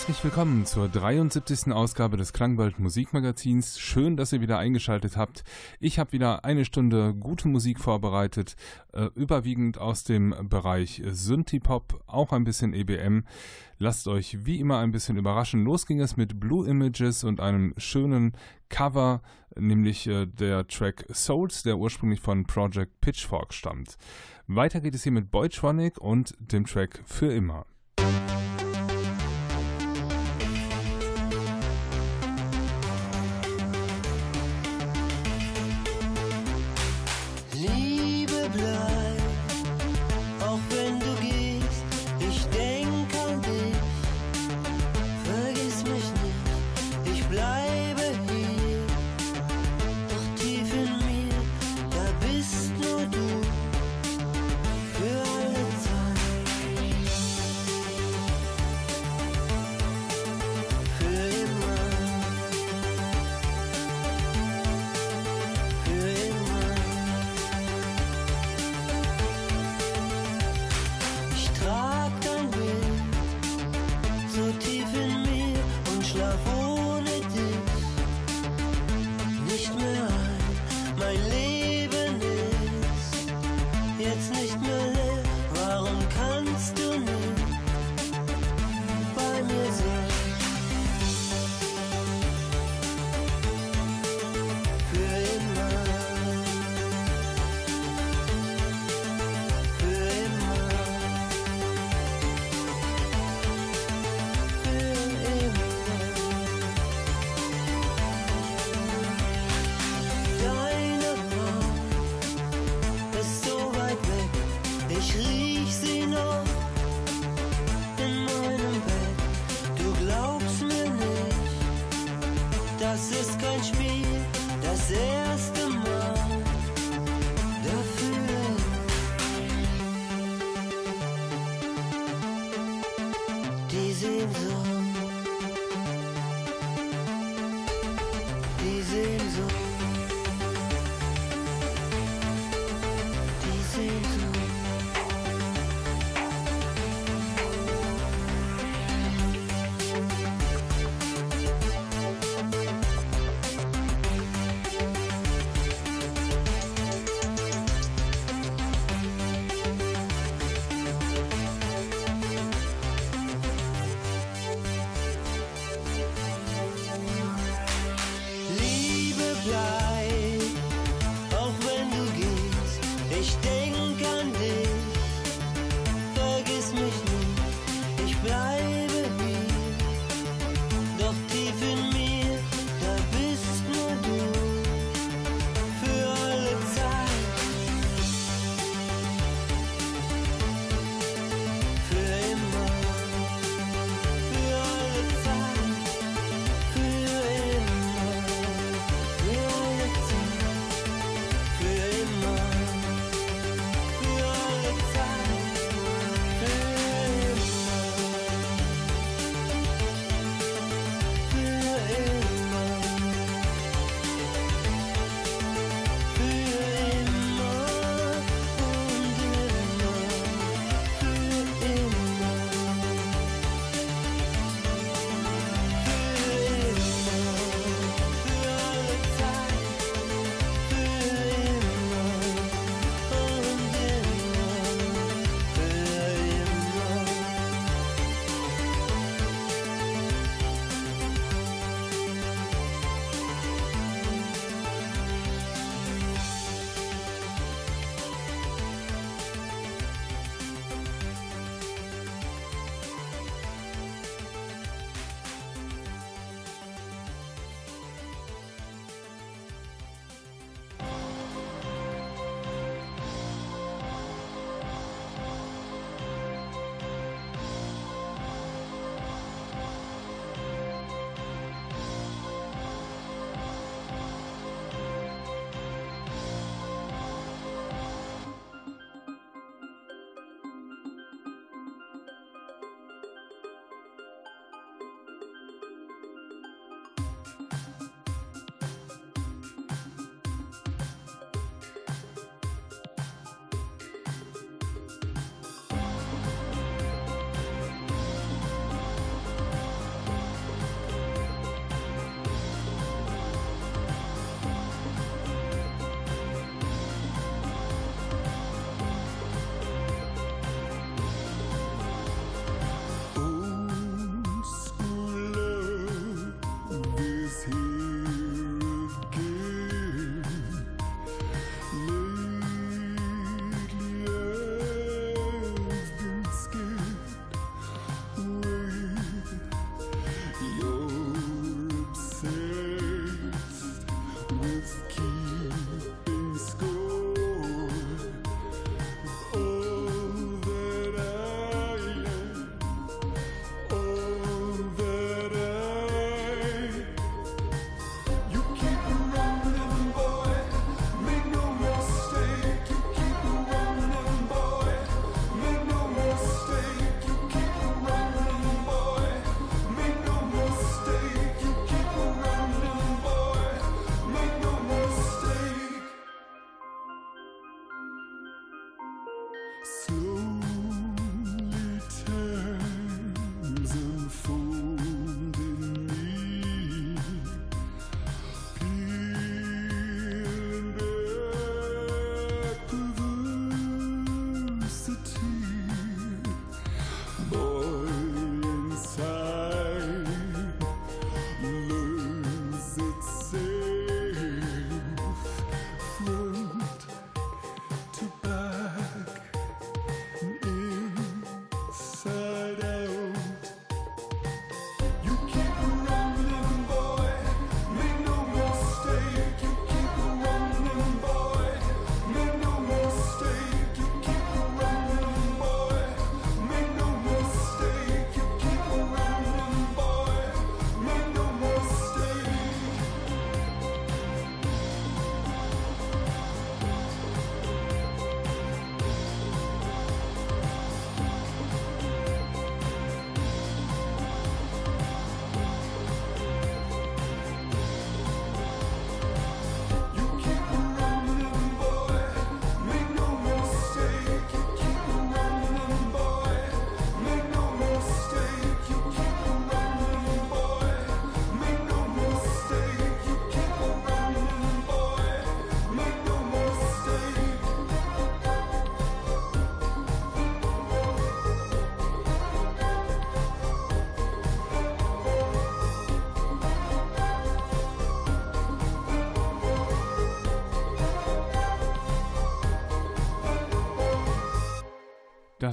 Herzlich willkommen zur 73. Ausgabe des Klangwald Musikmagazins. Schön, dass ihr wieder eingeschaltet habt. Ich habe wieder eine Stunde gute Musik vorbereitet, äh, überwiegend aus dem Bereich Synthie-Pop, auch ein bisschen EBM. Lasst euch wie immer ein bisschen überraschen. Los ging es mit Blue Images und einem schönen Cover, nämlich äh, der Track Souls, der ursprünglich von Project Pitchfork stammt. Weiter geht es hier mit Boytronic und dem Track Für immer.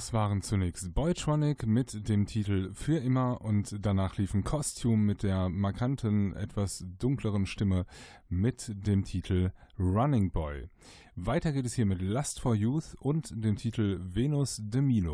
Das waren zunächst Boytronic mit dem Titel Für immer und danach liefen Costume mit der markanten, etwas dunkleren Stimme mit dem Titel Running Boy. Weiter geht es hier mit Lust for Youth und dem Titel Venus de Milo.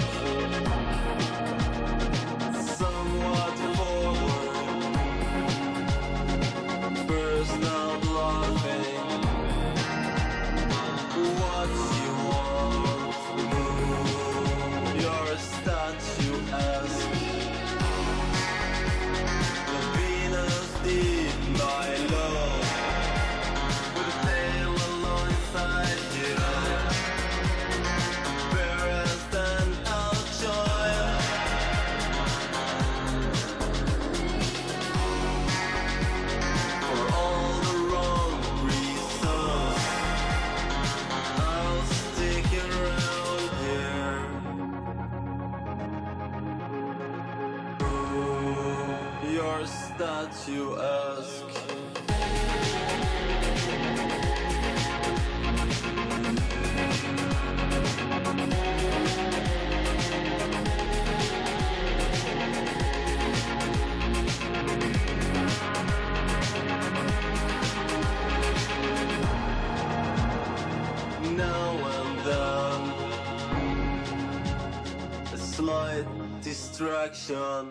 action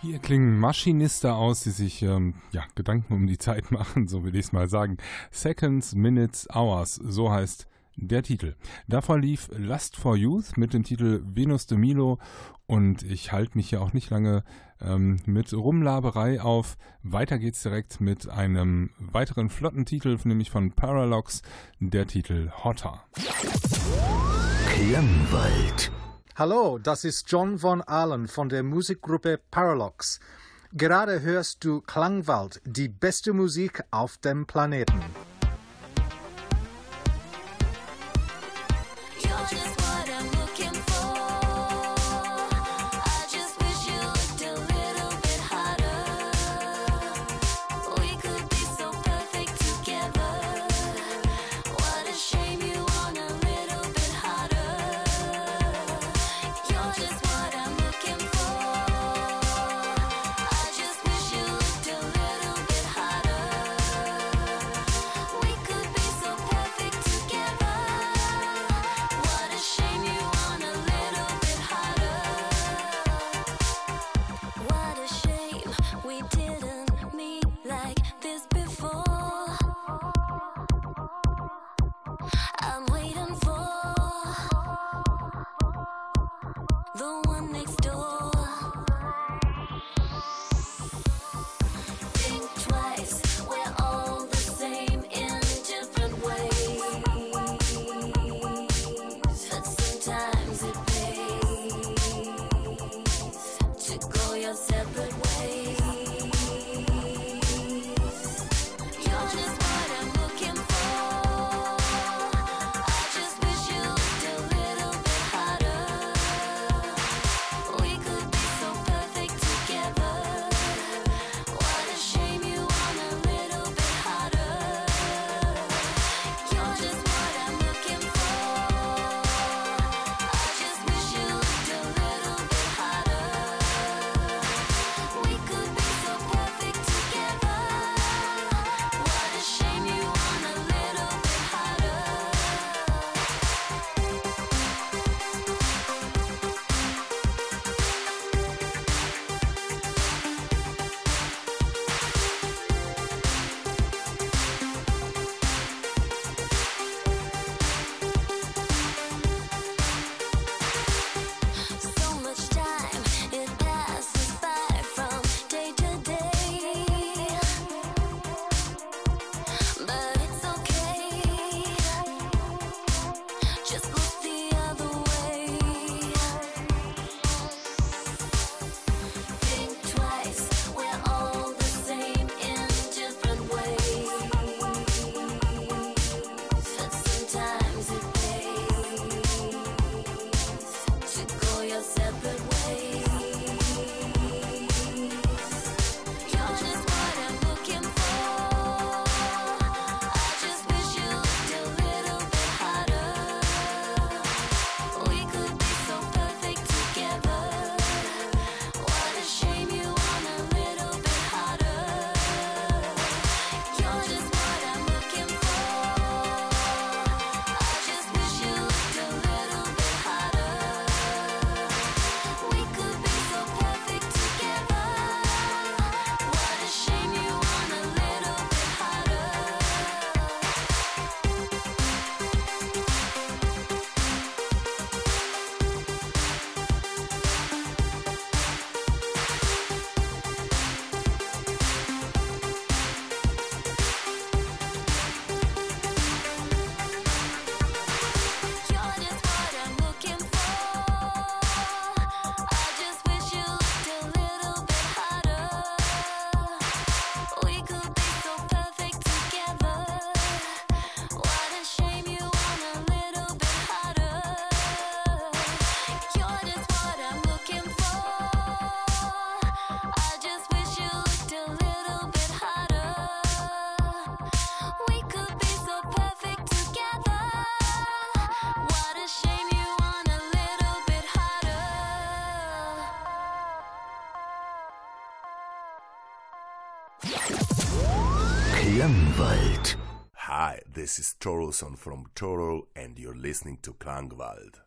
Hier klingen Maschinister aus, die sich ähm, ja, Gedanken um die Zeit machen, so will ich es mal sagen. Seconds, Minutes, Hours, so heißt der Titel. Davor lief Lust for Youth mit dem Titel Venus de Milo und ich halte mich hier auch nicht lange ähm, mit Rumlaberei auf. Weiter geht's direkt mit einem weiteren flotten Titel, nämlich von Paralox, der Titel Hotter. Klangwald. Hallo, das ist John von Allen von der Musikgruppe Paralox. Gerade hörst du Klangwald, die beste Musik auf dem Planeten. Klangwald. Hi, this is Torolson from Torol, and you're listening to Klangwald.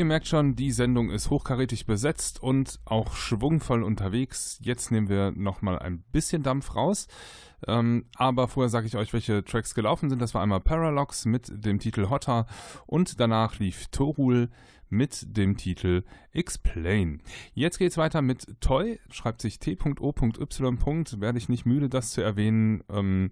Ihr merkt schon, die Sendung ist hochkarätig besetzt und auch schwungvoll unterwegs. Jetzt nehmen wir nochmal ein bisschen Dampf raus. Ähm, aber vorher sage ich euch, welche Tracks gelaufen sind. Das war einmal Paralox mit dem Titel Hotter und danach lief Torul mit dem Titel Explain. Jetzt geht's weiter mit Toy, schreibt sich t.o.y. Werde ich nicht müde, das zu erwähnen, ähm,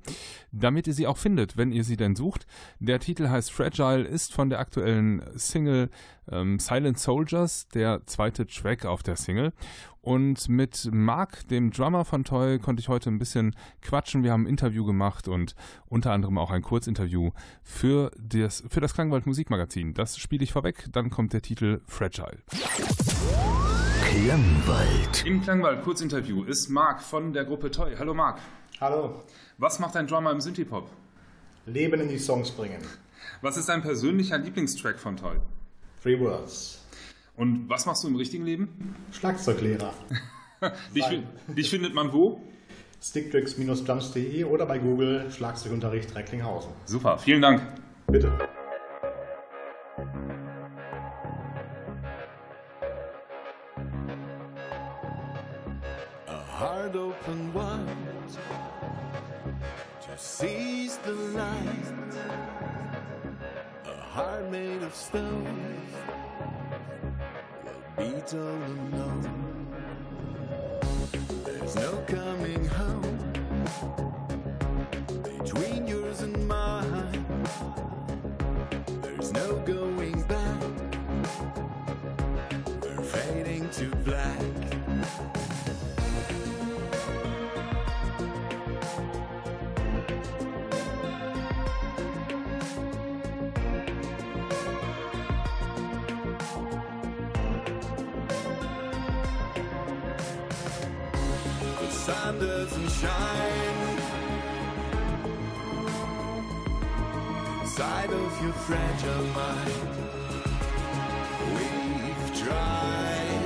damit ihr sie auch findet, wenn ihr sie denn sucht. Der Titel heißt Fragile, ist von der aktuellen Single ähm, Silent Soldiers, der zweite Track auf der Single. Und mit Mark, dem Drummer von Toy, konnte ich heute ein bisschen quatschen. Wir haben ein Interview gemacht und unter anderem auch ein Kurzinterview für das, für das Klangwald Musikmagazin. Das spiele ich vorweg, dann kommt der Titel Fragile. Klangwald. Im Klangwald Kurzinterview ist Mark von der Gruppe Toy. Hallo Mark. Hallo, Was macht ein Drummer im Synthie-Pop? Leben in die Songs bringen. Was ist dein persönlicher Lieblingstrack von Toy? Three Words. Und was machst du im richtigen Leben? Schlagzeuglehrer. Dich, dich findet man wo? Sticktricks-drums.de oder bei Google Schlagzeugunterricht Recklinghausen. Super, vielen Dank. Bitte. A heart open wide to seize the light. Heart made of stone will beat all alone. There's no coming home between yours and mine. There's no going back. We're fading to black. Doesn't shine. Side of your fragile mind. We've tried,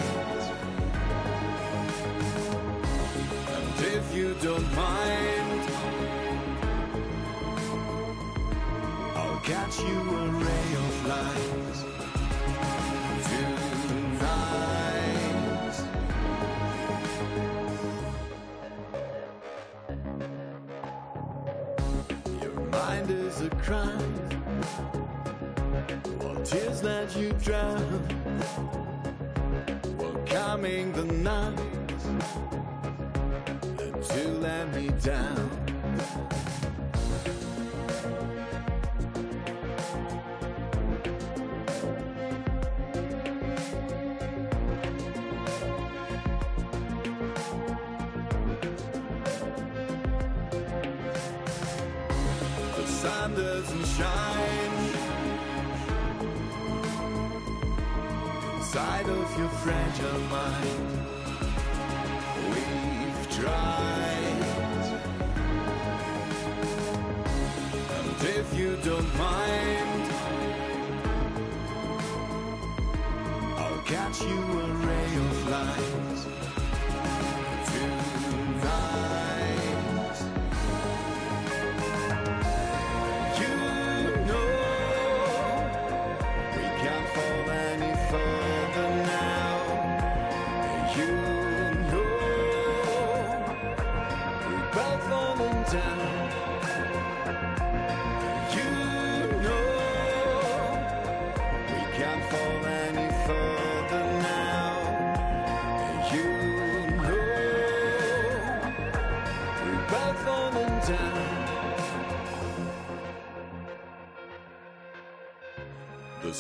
and if you don't mind, I'll catch you a ray of light mind is a crime. While tears let you drown. While coming the night. To let me down. Sun doesn't shine inside of your fragile mind. We've tried, and if you don't mind, I'll catch you a ray of light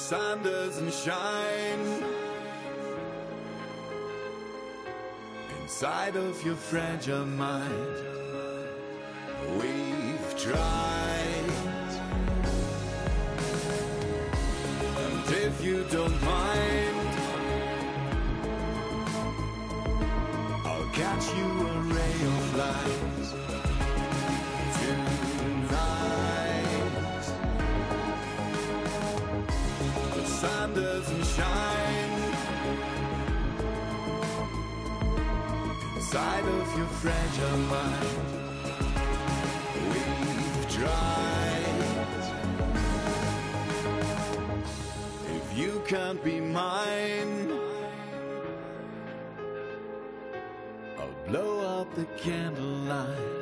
sun doesn't shine inside of your fragile mind. We've tried, doesn't shine inside of your fragile mind. We've tried. If you can't be mine. I'll blow out the candlelight.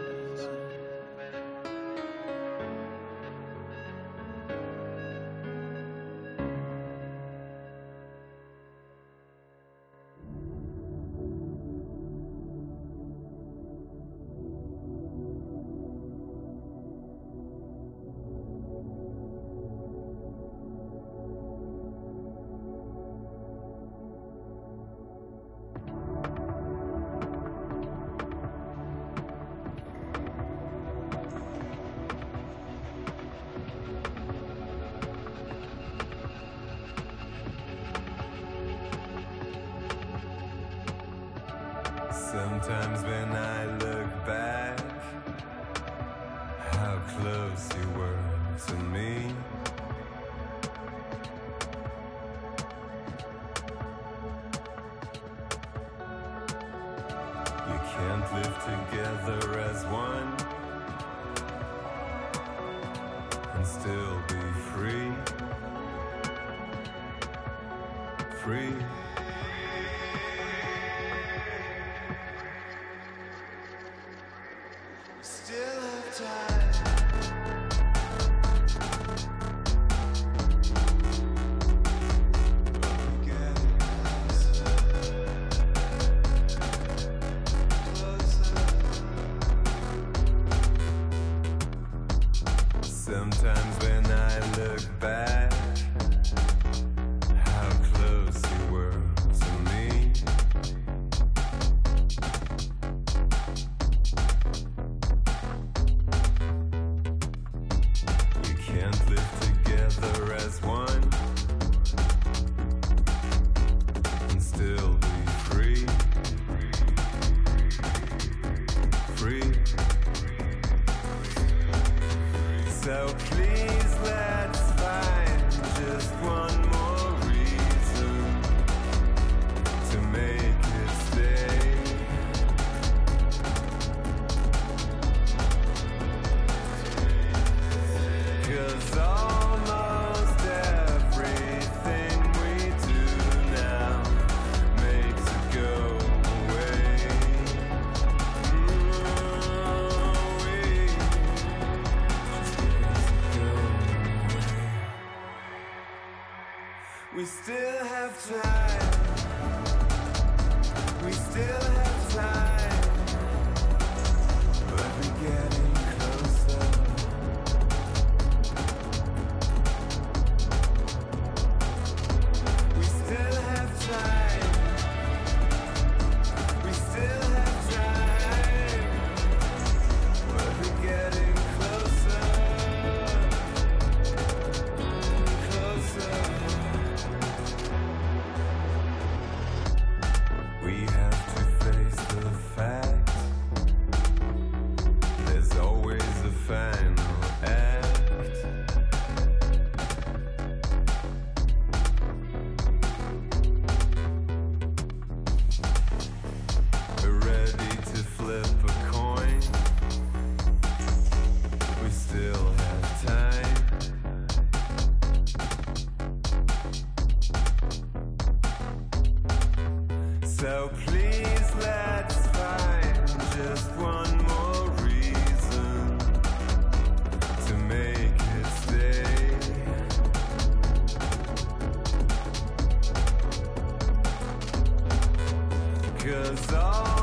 The song.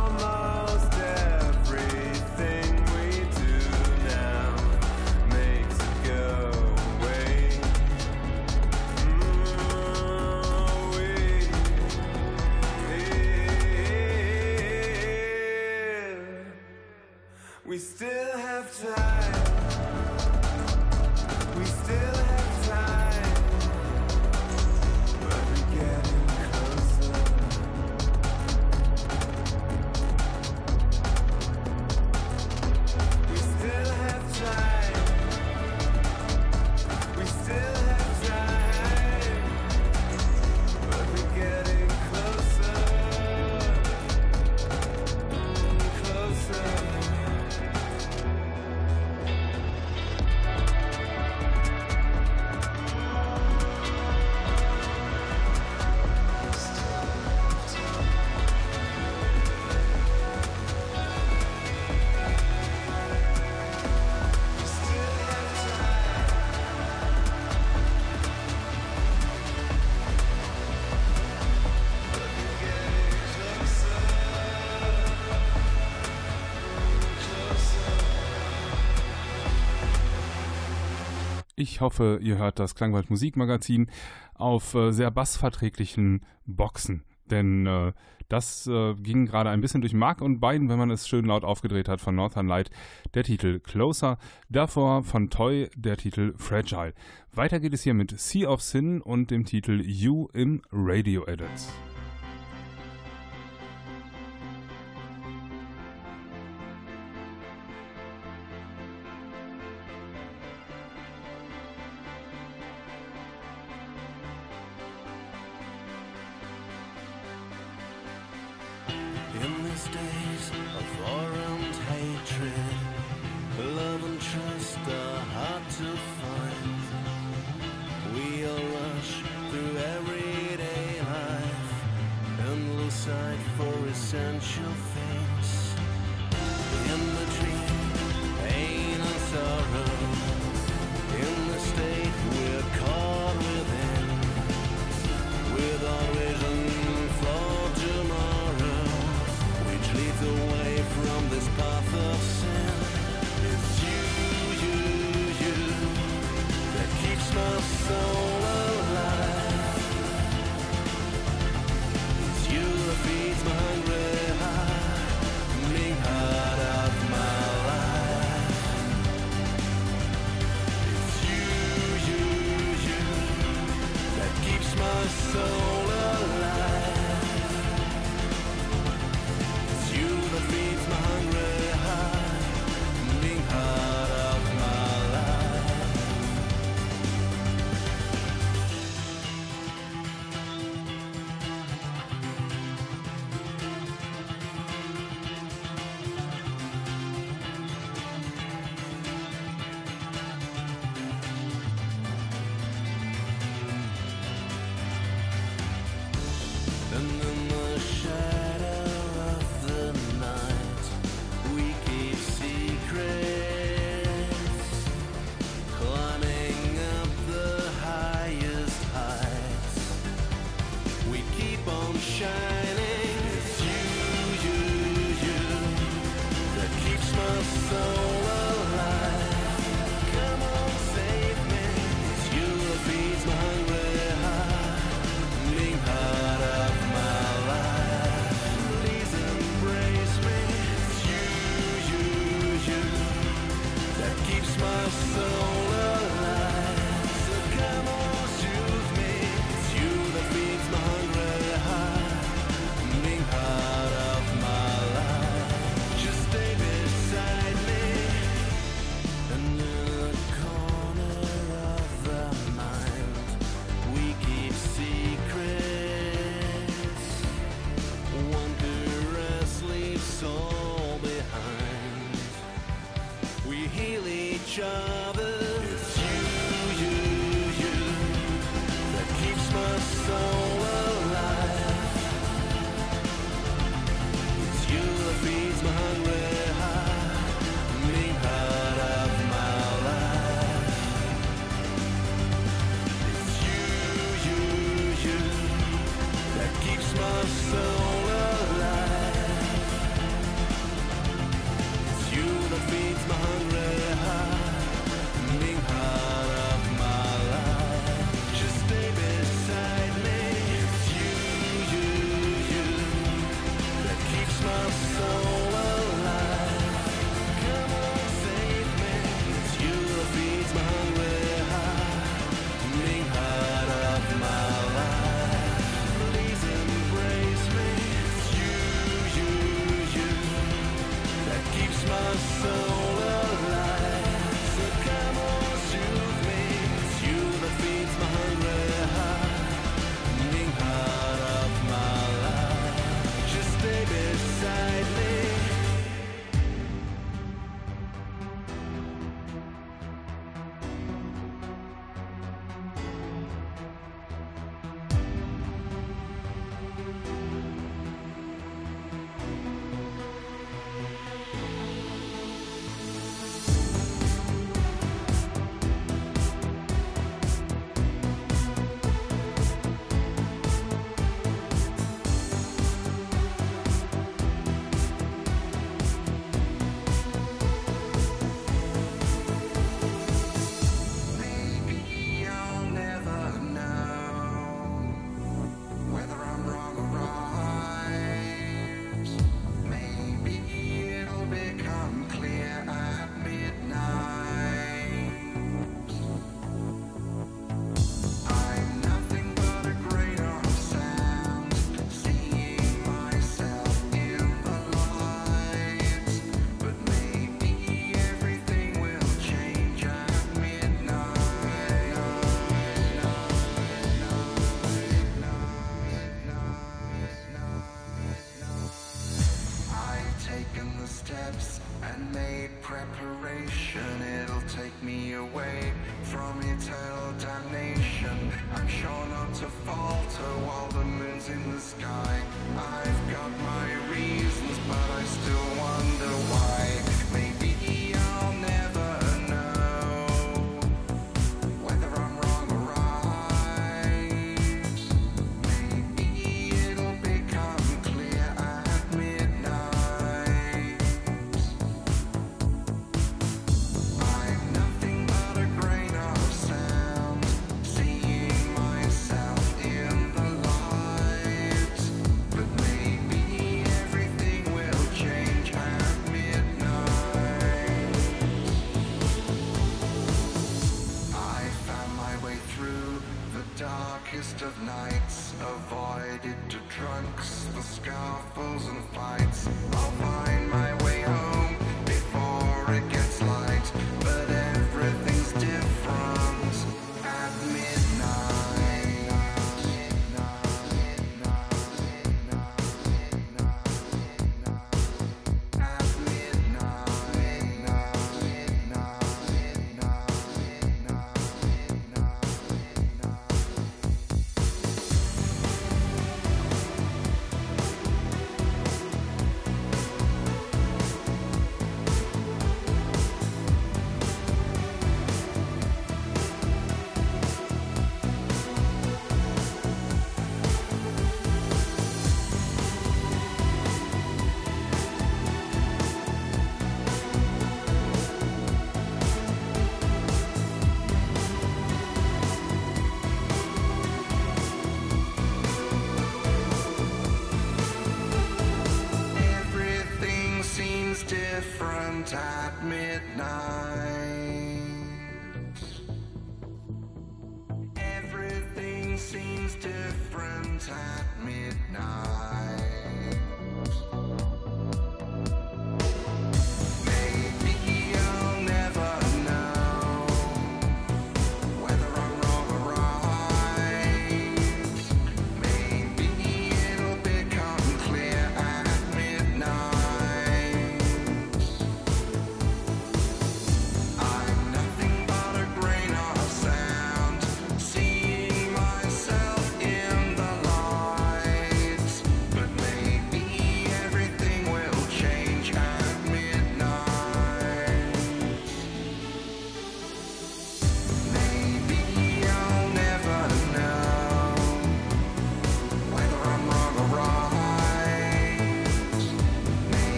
Ich hoffe, ihr hört das Klangwald Musikmagazin auf äh, sehr bassverträglichen Boxen. Denn äh, das äh, ging gerade ein bisschen durch Mark und Bein, wenn man es schön laut aufgedreht hat von Northern Light. Der Titel Closer, davor von Toy der Titel Fragile. Weiter geht es hier mit Sea of Sin und dem Titel You im Radio Edit. Love and trust are hard to find. We all rush through everyday life and lose sight for essential things.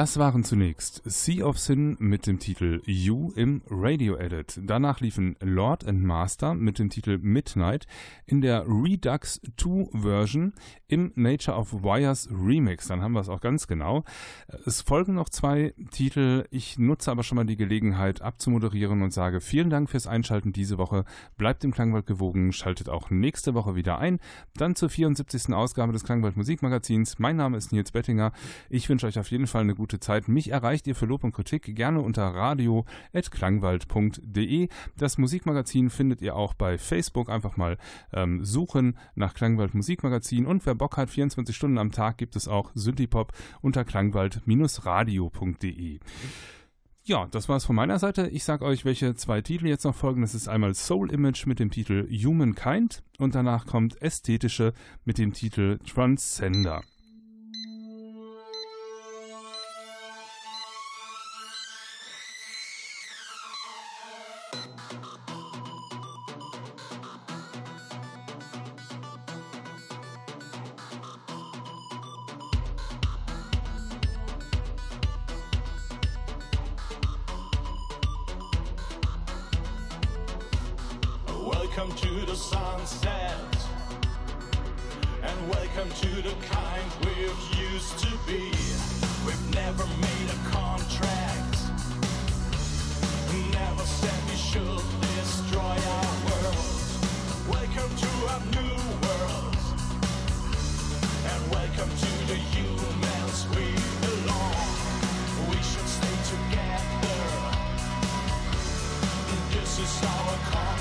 Das waren zunächst Sea of Sin mit dem Titel You im Radio Edit. Danach liefen Lord and Master mit dem Titel Midnight in der Redux 2 Version im Nature of Wires Remix. Dann haben wir es auch ganz genau. Es folgen noch zwei Titel. Ich nutze aber schon mal die Gelegenheit abzumoderieren und sage vielen Dank fürs Einschalten diese Woche. Bleibt im Klangwald gewogen, schaltet auch nächste Woche wieder ein. Dann zur 74. Ausgabe des Klangwald Musikmagazins. Mein Name ist Nils Bettinger. Ich wünsche euch auf jeden Fall eine gute Zeit. Mich erreicht ihr für Lob und Kritik gerne unter radio.klangwald.de. Das Musikmagazin findet ihr auch bei Facebook. Einfach mal ähm, suchen nach Klangwald Musikmagazin. Und wer Bock hat, 24 Stunden am Tag gibt es auch Synthipop unter klangwald-radio.de. Ja, das war's von meiner Seite. Ich sag euch, welche zwei Titel jetzt noch folgen. Das ist einmal Soul Image mit dem Titel Humankind und danach kommt Ästhetische mit dem Titel Transcender. Welcome to the sunset. And welcome to the kind we've used to be. We've never made a contract. We never said we should destroy our world. Welcome to a new world. And welcome to the humans we belong. We should stay together. This is our contract.